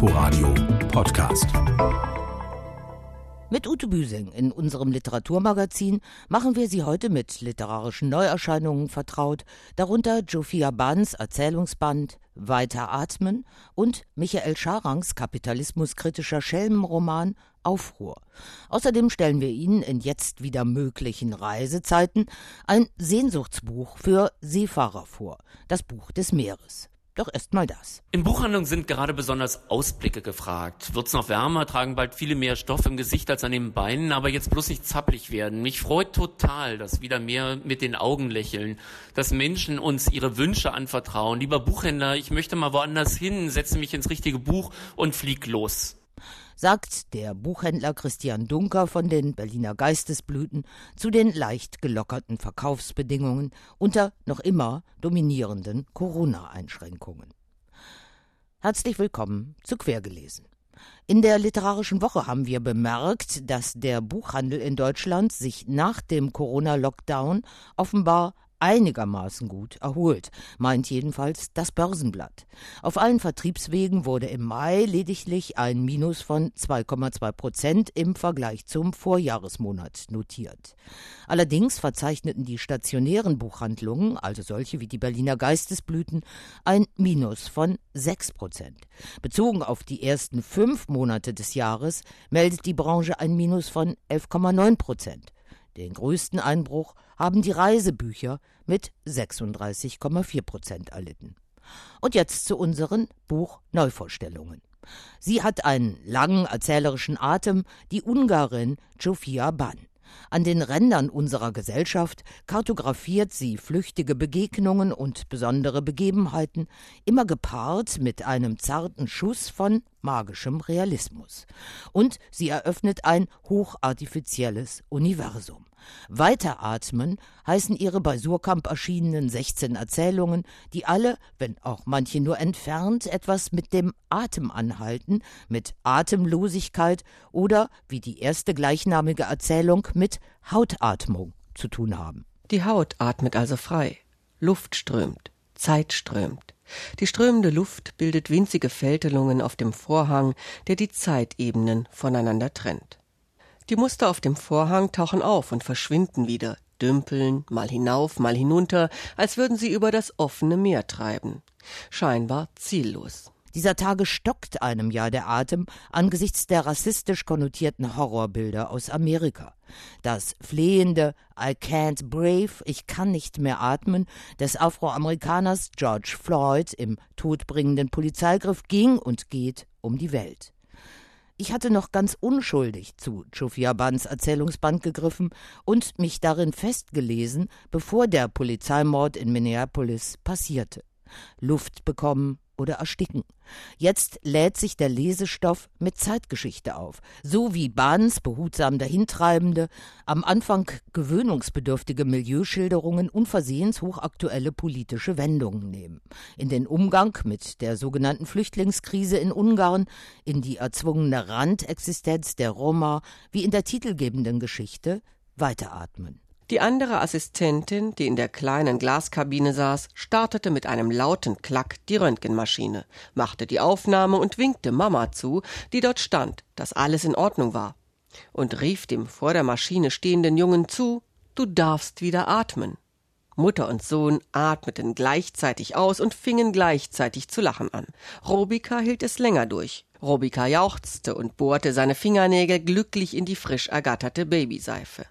Inforadio Podcast. Mit Ute Büsing in unserem Literaturmagazin machen wir Sie heute mit literarischen Neuerscheinungen vertraut, darunter Jofia Bans Erzählungsband Weiter atmen und Michael Scharangs kapitalismuskritischer Schelmenroman Aufruhr. Außerdem stellen wir Ihnen in jetzt wieder möglichen Reisezeiten ein Sehnsuchtsbuch für Seefahrer vor, das Buch des Meeres. Doch erst mal das. In Buchhandlungen sind gerade besonders Ausblicke gefragt. Wird's noch wärmer, tragen bald viele mehr Stoff im Gesicht als an den Beinen, aber jetzt bloß nicht zappelig werden. Mich freut total, dass wieder mehr mit den Augen lächeln, dass Menschen uns ihre Wünsche anvertrauen. Lieber Buchhändler, ich möchte mal woanders hin, setze mich ins richtige Buch und flieg los sagt der Buchhändler Christian Dunker von den Berliner Geistesblüten zu den leicht gelockerten Verkaufsbedingungen unter noch immer dominierenden Corona-Einschränkungen. Herzlich willkommen zu Quergelesen. In der literarischen Woche haben wir bemerkt, dass der Buchhandel in Deutschland sich nach dem Corona-Lockdown offenbar einigermaßen gut erholt, meint jedenfalls das Börsenblatt. Auf allen Vertriebswegen wurde im Mai lediglich ein Minus von 2,2 Prozent im Vergleich zum Vorjahresmonat notiert. Allerdings verzeichneten die stationären Buchhandlungen, also solche wie die Berliner Geistesblüten, ein Minus von 6 Prozent. Bezogen auf die ersten fünf Monate des Jahres meldet die Branche ein Minus von 11,9 Prozent. Den größten Einbruch haben die Reisebücher mit 36,4 Prozent erlitten. Und jetzt zu unseren Buchneuvorstellungen. Sie hat einen langen erzählerischen Atem, die Ungarin Jofia Ban. An den Rändern unserer Gesellschaft kartografiert sie flüchtige Begegnungen und besondere Begebenheiten, immer gepaart mit einem zarten Schuss von magischem Realismus. Und sie eröffnet ein hochartifizielles Universum. Weiteratmen heißen ihre bei Surkamp erschienenen 16 Erzählungen, die alle, wenn auch manche nur entfernt, etwas mit dem Atem anhalten, mit Atemlosigkeit oder, wie die erste gleichnamige Erzählung, mit Hautatmung zu tun haben. Die Haut atmet also frei. Luft strömt, Zeit strömt. Die strömende Luft bildet winzige Fältelungen auf dem Vorhang, der die Zeitebenen voneinander trennt. Die Muster auf dem Vorhang tauchen auf und verschwinden wieder, dümpeln, mal hinauf, mal hinunter, als würden sie über das offene Meer treiben. Scheinbar ziellos. Dieser Tage stockt einem ja der Atem angesichts der rassistisch konnotierten Horrorbilder aus Amerika. Das flehende I can't breathe, ich kann nicht mehr atmen des Afroamerikaners George Floyd im todbringenden Polizeigriff ging und geht um die Welt. Ich hatte noch ganz unschuldig zu Chufia Bans Erzählungsband gegriffen und mich darin festgelesen, bevor der Polizeimord in Minneapolis passierte. Luft bekommen, oder ersticken. Jetzt lädt sich der Lesestoff mit Zeitgeschichte auf, so wie Bahns behutsam dahintreibende, am Anfang gewöhnungsbedürftige Milieuschilderungen unversehens hochaktuelle politische Wendungen nehmen. In den Umgang mit der sogenannten Flüchtlingskrise in Ungarn, in die erzwungene Randexistenz der Roma, wie in der titelgebenden Geschichte weiteratmen. Die andere Assistentin, die in der kleinen Glaskabine saß, startete mit einem lauten Klack die Röntgenmaschine, machte die Aufnahme und winkte Mama zu, die dort stand, dass alles in Ordnung war, und rief dem vor der Maschine stehenden Jungen zu, du darfst wieder atmen. Mutter und Sohn atmeten gleichzeitig aus und fingen gleichzeitig zu lachen an. Robika hielt es länger durch. Robika jauchzte und bohrte seine Fingernägel glücklich in die frisch ergatterte Babyseife.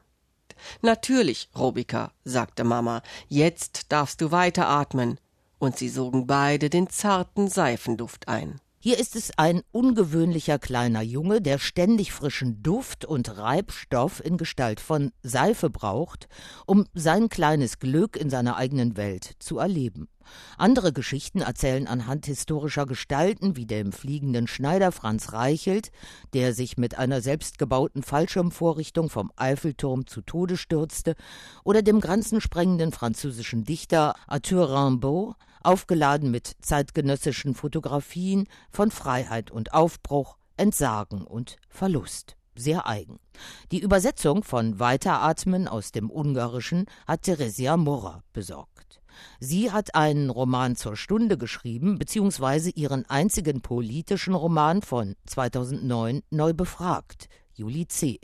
Natürlich, Robika, sagte Mama, jetzt darfst du weiter atmen. Und sie sogen beide den zarten Seifenduft ein. Hier ist es ein ungewöhnlicher kleiner Junge, der ständig frischen Duft und Reibstoff in Gestalt von Seife braucht, um sein kleines Glück in seiner eigenen Welt zu erleben. Andere Geschichten erzählen anhand historischer Gestalten wie dem fliegenden Schneider Franz Reichelt, der sich mit einer selbstgebauten Fallschirmvorrichtung vom Eiffelturm zu Tode stürzte, oder dem grenzensprengenden französischen Dichter Arthur Rimbaud, aufgeladen mit zeitgenössischen Fotografien von Freiheit und Aufbruch, Entsagen und Verlust sehr eigen. Die Übersetzung von Weiteratmen aus dem Ungarischen hat Theresia Mora besorgt. Sie hat einen Roman zur Stunde geschrieben, beziehungsweise ihren einzigen politischen Roman von 2009 neu befragt. Juli C.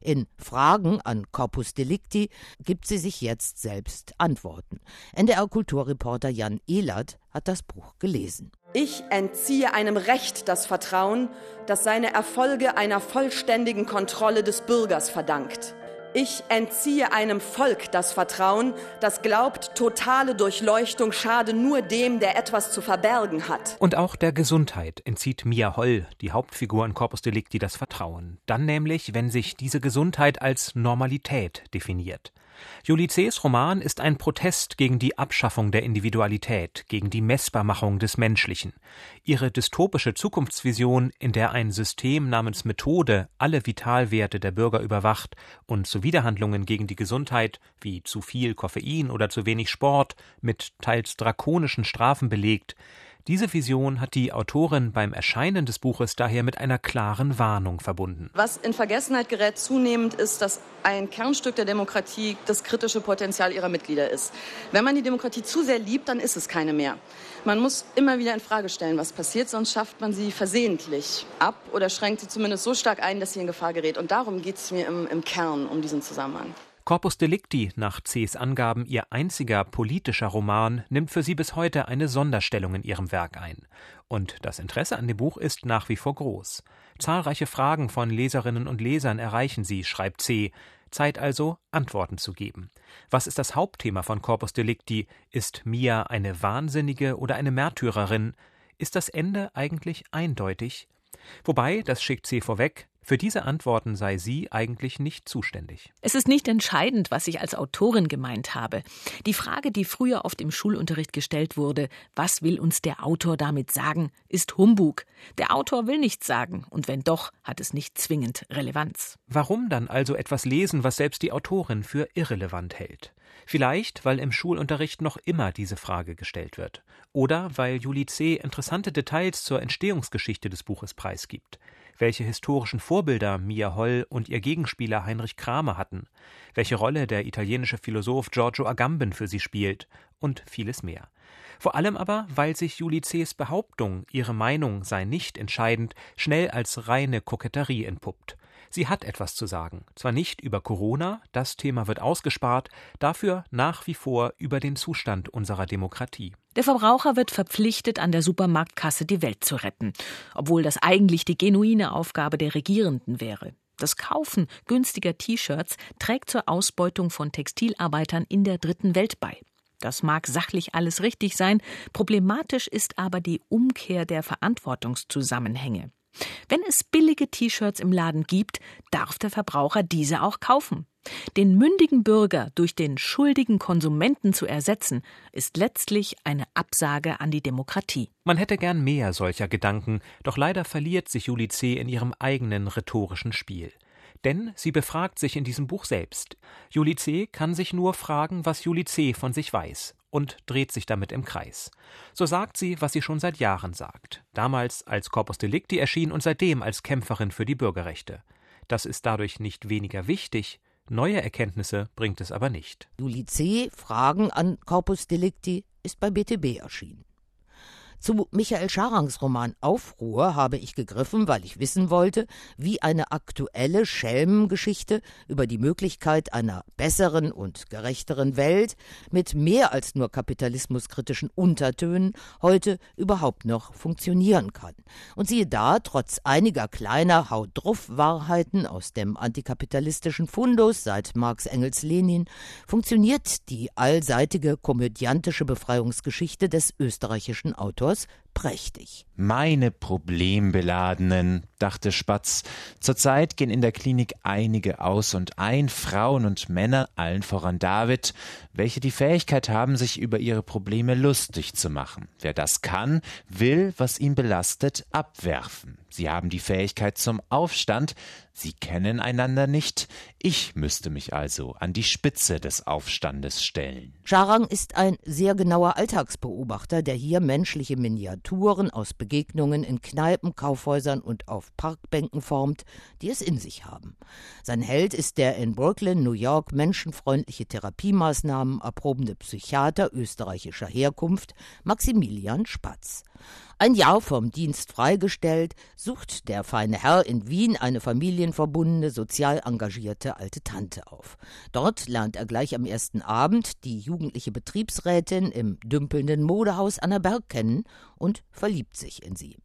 In Fragen an Corpus Delicti gibt sie sich jetzt selbst Antworten. NDR-Kulturreporter Jan Ehlert hat das Buch gelesen. Ich entziehe einem Recht das Vertrauen, das seine Erfolge einer vollständigen Kontrolle des Bürgers verdankt. Ich entziehe einem Volk das Vertrauen, das glaubt, totale Durchleuchtung schade nur dem, der etwas zu verbergen hat. Und auch der Gesundheit entzieht Mia Holl, die Hauptfigur in Corpus Delicti, das Vertrauen. Dann nämlich, wenn sich diese Gesundheit als Normalität definiert. Julie C.'s Roman ist ein Protest gegen die Abschaffung der Individualität, gegen die Messbarmachung des Menschlichen. Ihre dystopische Zukunftsvision, in der ein System namens Methode alle Vitalwerte der Bürger überwacht und Zuwiderhandlungen gegen die Gesundheit wie zu viel Koffein oder zu wenig Sport mit teils drakonischen Strafen belegt, diese Vision hat die Autorin beim Erscheinen des Buches daher mit einer klaren Warnung verbunden. Was in Vergessenheit gerät zunehmend ist, dass ein Kernstück der Demokratie das kritische Potenzial ihrer Mitglieder ist. Wenn man die Demokratie zu sehr liebt, dann ist es keine mehr. Man muss immer wieder in Frage stellen, was passiert, sonst schafft man sie versehentlich ab oder schränkt sie zumindest so stark ein, dass sie in Gefahr gerät. Und darum geht es mir im, im Kern um diesen Zusammenhang. Corpus Delicti, nach C.s Angaben ihr einziger politischer Roman, nimmt für sie bis heute eine Sonderstellung in ihrem Werk ein. Und das Interesse an dem Buch ist nach wie vor groß. Zahlreiche Fragen von Leserinnen und Lesern erreichen sie, schreibt C. Zeit also, Antworten zu geben. Was ist das Hauptthema von Corpus Delicti? Ist Mia eine Wahnsinnige oder eine Märtyrerin? Ist das Ende eigentlich eindeutig? Wobei, das schickt C vorweg, für diese Antworten sei sie eigentlich nicht zuständig. Es ist nicht entscheidend, was ich als Autorin gemeint habe. Die Frage, die früher oft im Schulunterricht gestellt wurde, was will uns der Autor damit sagen, ist Humbug. Der Autor will nichts sagen, und wenn doch, hat es nicht zwingend Relevanz. Warum dann also etwas lesen, was selbst die Autorin für irrelevant hält? Vielleicht, weil im Schulunterricht noch immer diese Frage gestellt wird. Oder weil Julie C. interessante Details zur Entstehungsgeschichte des Buches preisgibt welche historischen Vorbilder Mia Holl und ihr Gegenspieler Heinrich Kramer hatten, welche Rolle der italienische Philosoph Giorgio Agamben für sie spielt und vieles mehr. Vor allem aber, weil sich Julie Behauptung, ihre Meinung sei nicht entscheidend, schnell als reine Koketterie entpuppt. Sie hat etwas zu sagen, zwar nicht über Corona, das Thema wird ausgespart, dafür nach wie vor über den Zustand unserer Demokratie. Der Verbraucher wird verpflichtet, an der Supermarktkasse die Welt zu retten, obwohl das eigentlich die genuine Aufgabe der Regierenden wäre. Das Kaufen günstiger T-Shirts trägt zur Ausbeutung von Textilarbeitern in der dritten Welt bei. Das mag sachlich alles richtig sein, problematisch ist aber die Umkehr der Verantwortungszusammenhänge. Wenn es billige T-Shirts im Laden gibt, darf der Verbraucher diese auch kaufen. Den mündigen Bürger durch den schuldigen Konsumenten zu ersetzen, ist letztlich eine Absage an die Demokratie. Man hätte gern mehr solcher Gedanken, doch leider verliert sich Julie C. in ihrem eigenen rhetorischen Spiel. Denn sie befragt sich in diesem Buch selbst. Julie C. kann sich nur fragen, was Julie C. von sich weiß und dreht sich damit im Kreis. So sagt sie, was sie schon seit Jahren sagt. Damals als Corpus Delicti erschien und seitdem als Kämpferin für die Bürgerrechte. Das ist dadurch nicht weniger wichtig, neue Erkenntnisse bringt es aber nicht. Julie C. Fragen an Corpus Delicti ist bei BTB erschienen. Zu Michael Scharangs Roman Aufruhr habe ich gegriffen, weil ich wissen wollte, wie eine aktuelle Schelmengeschichte über die Möglichkeit einer besseren und gerechteren Welt mit mehr als nur kapitalismuskritischen Untertönen heute überhaupt noch funktionieren kann. Und siehe da, trotz einiger kleiner Haut-Druff-Wahrheiten aus dem antikapitalistischen Fundus seit Marx Engels Lenin funktioniert die allseitige komödiantische Befreiungsgeschichte des österreichischen Autors Autors prächtig. Meine Problembeladenen, dachte Spatz. Zurzeit gehen in der Klinik einige aus und ein, Frauen und Männer, allen voran David, welche die Fähigkeit haben, sich über ihre Probleme lustig zu machen. Wer das kann, will, was ihn belastet, abwerfen. Sie haben die Fähigkeit zum Aufstand, sie kennen einander nicht, ich müsste mich also an die Spitze des Aufstandes stellen. Scharang ist ein sehr genauer Alltagsbeobachter, der hier menschliche Miniaturen Karikaturen aus Begegnungen in Kneipen, Kaufhäusern und auf Parkbänken formt, die es in sich haben. Sein Held ist der in Brooklyn, New York menschenfreundliche Therapiemaßnahmen erprobende Psychiater österreichischer Herkunft Maximilian Spatz. Ein Jahr vom Dienst freigestellt, sucht der feine Herr in Wien eine familienverbundene, sozial engagierte alte Tante auf. Dort lernt er gleich am ersten Abend die jugendliche Betriebsrätin im dümpelnden Modehaus Annaberg kennen und verliebt sich in sie.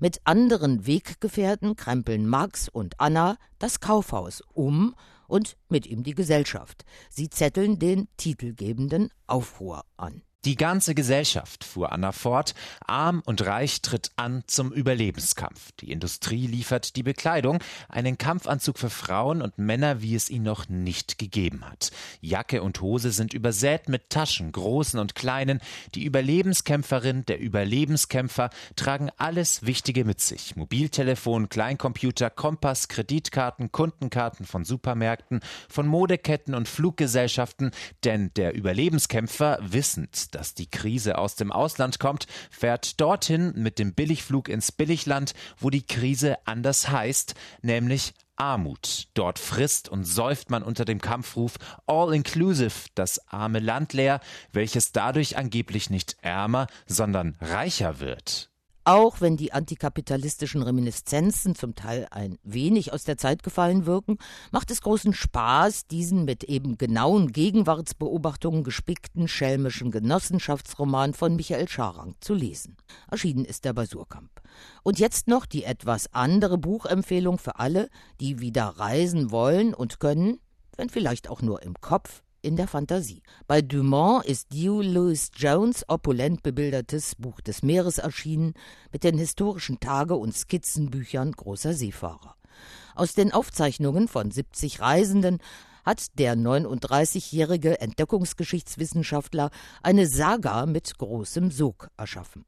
Mit anderen Weggefährten krempeln Max und Anna das Kaufhaus um und mit ihm die Gesellschaft. Sie zetteln den titelgebenden Aufruhr an. Die ganze Gesellschaft, fuhr Anna fort, arm und reich tritt an zum Überlebenskampf. Die Industrie liefert die Bekleidung, einen Kampfanzug für Frauen und Männer, wie es ihn noch nicht gegeben hat. Jacke und Hose sind übersät mit Taschen, großen und kleinen. Die Überlebenskämpferin, der Überlebenskämpfer tragen alles Wichtige mit sich. Mobiltelefon, Kleincomputer, Kompass, Kreditkarten, Kundenkarten von Supermärkten, von Modeketten und Fluggesellschaften, denn der Überlebenskämpfer wissend, dass die Krise aus dem Ausland kommt, fährt dorthin mit dem Billigflug ins Billigland, wo die Krise anders heißt, nämlich Armut. Dort frisst und säuft man unter dem Kampfruf All Inclusive das arme Land leer, welches dadurch angeblich nicht ärmer, sondern reicher wird. Auch wenn die antikapitalistischen Reminiszenzen zum Teil ein wenig aus der Zeit gefallen wirken, macht es großen Spaß, diesen mit eben genauen Gegenwartsbeobachtungen gespickten schelmischen Genossenschaftsroman von Michael Scharang zu lesen. Erschienen ist er bei Surkamp. Und jetzt noch die etwas andere Buchempfehlung für alle, die wieder reisen wollen und können, wenn vielleicht auch nur im Kopf, in der Fantasie. Bei Dumont ist Hugh Lewis Jones opulent bebildertes Buch des Meeres erschienen mit den historischen Tage- und Skizzenbüchern großer Seefahrer. Aus den Aufzeichnungen von 70 Reisenden hat der 39-jährige Entdeckungsgeschichtswissenschaftler eine Saga mit großem Sog erschaffen.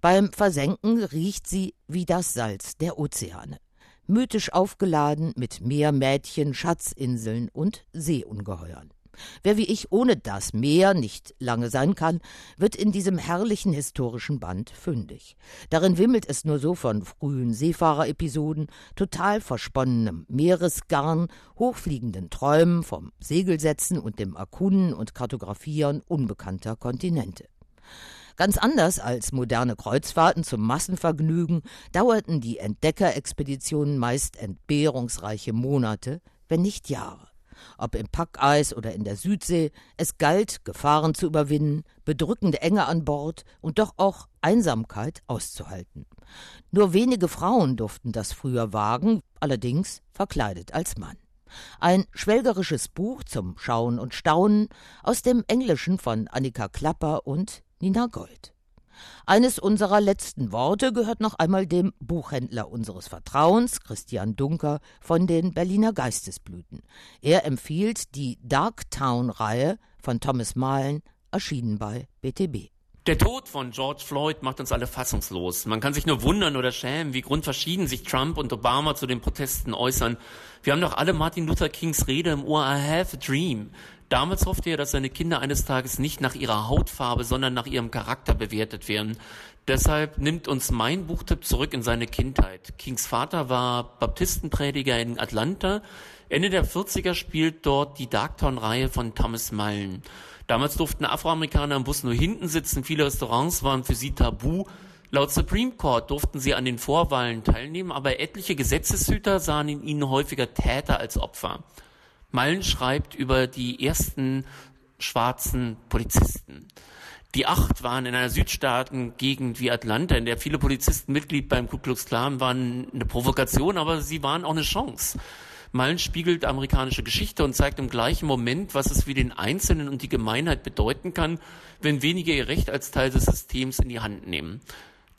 Beim Versenken riecht sie wie das Salz der Ozeane mythisch aufgeladen mit Meermädchen, Schatzinseln und Seeungeheuern. Wer wie ich ohne das Meer nicht lange sein kann, wird in diesem herrlichen historischen Band fündig. Darin wimmelt es nur so von frühen Seefahrerepisoden, total versponnenem Meeresgarn, hochfliegenden Träumen vom Segelsetzen und dem Erkunden und Kartografieren unbekannter Kontinente. Ganz anders als moderne Kreuzfahrten zum Massenvergnügen dauerten die Entdeckerexpeditionen meist entbehrungsreiche Monate, wenn nicht Jahre ob im Packeis oder in der Südsee, es galt, Gefahren zu überwinden, bedrückende Enge an Bord und doch auch Einsamkeit auszuhalten. Nur wenige Frauen durften das früher wagen, allerdings verkleidet als Mann. Ein schwelgerisches Buch zum Schauen und Staunen aus dem Englischen von Annika Klapper und Nina Gold. Eines unserer letzten Worte gehört noch einmal dem Buchhändler unseres Vertrauens, Christian Dunker von den Berliner Geistesblüten. Er empfiehlt die Darktown-Reihe von Thomas Mahlen, erschienen bei BTB. Der Tod von George Floyd macht uns alle fassungslos. Man kann sich nur wundern oder schämen, wie grundverschieden sich Trump und Obama zu den Protesten äußern. Wir haben doch alle Martin Luther Kings Rede im Ohr, I have a dream. Damals hoffte er, dass seine Kinder eines Tages nicht nach ihrer Hautfarbe, sondern nach ihrem Charakter bewertet werden. Deshalb nimmt uns mein Buchtipp zurück in seine Kindheit. Kings Vater war Baptistenprediger in Atlanta. Ende der 40er spielt dort die Darktown-Reihe von Thomas Mullen. Damals durften Afroamerikaner im Bus nur hinten sitzen, viele Restaurants waren für sie tabu. Laut Supreme Court durften sie an den Vorwahlen teilnehmen, aber etliche Gesetzeshüter sahen in ihnen häufiger Täter als Opfer. Mallen schreibt über die ersten schwarzen Polizisten. Die acht waren in einer Südstaatengegend wie Atlanta, in der viele Polizisten Mitglied beim Ku Klux Klan waren, eine Provokation, aber sie waren auch eine Chance. Malen spiegelt amerikanische Geschichte und zeigt im gleichen Moment, was es für den Einzelnen und die Gemeinheit bedeuten kann, wenn wenige ihr Recht als Teil des Systems in die Hand nehmen.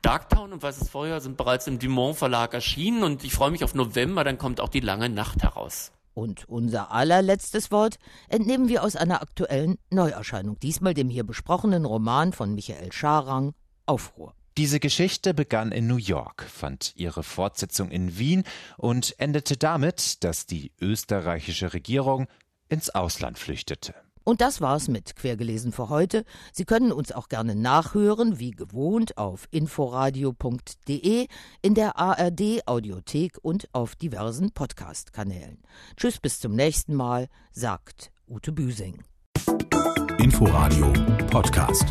Darktown und Weißes Feuer sind bereits im Dumont Verlag erschienen und ich freue mich auf November, dann kommt auch die lange Nacht heraus. Und unser allerletztes Wort entnehmen wir aus einer aktuellen Neuerscheinung, diesmal dem hier besprochenen Roman von Michael Scharang Aufruhr. Diese Geschichte begann in New York, fand ihre Fortsetzung in Wien und endete damit, dass die österreichische Regierung ins Ausland flüchtete. Und das war's mit Quergelesen für heute. Sie können uns auch gerne nachhören, wie gewohnt, auf inforadio.de, in der ARD Audiothek und auf diversen Podcast-Kanälen. Tschüss, bis zum nächsten Mal, sagt Ute Büsing. Inforadio Podcast.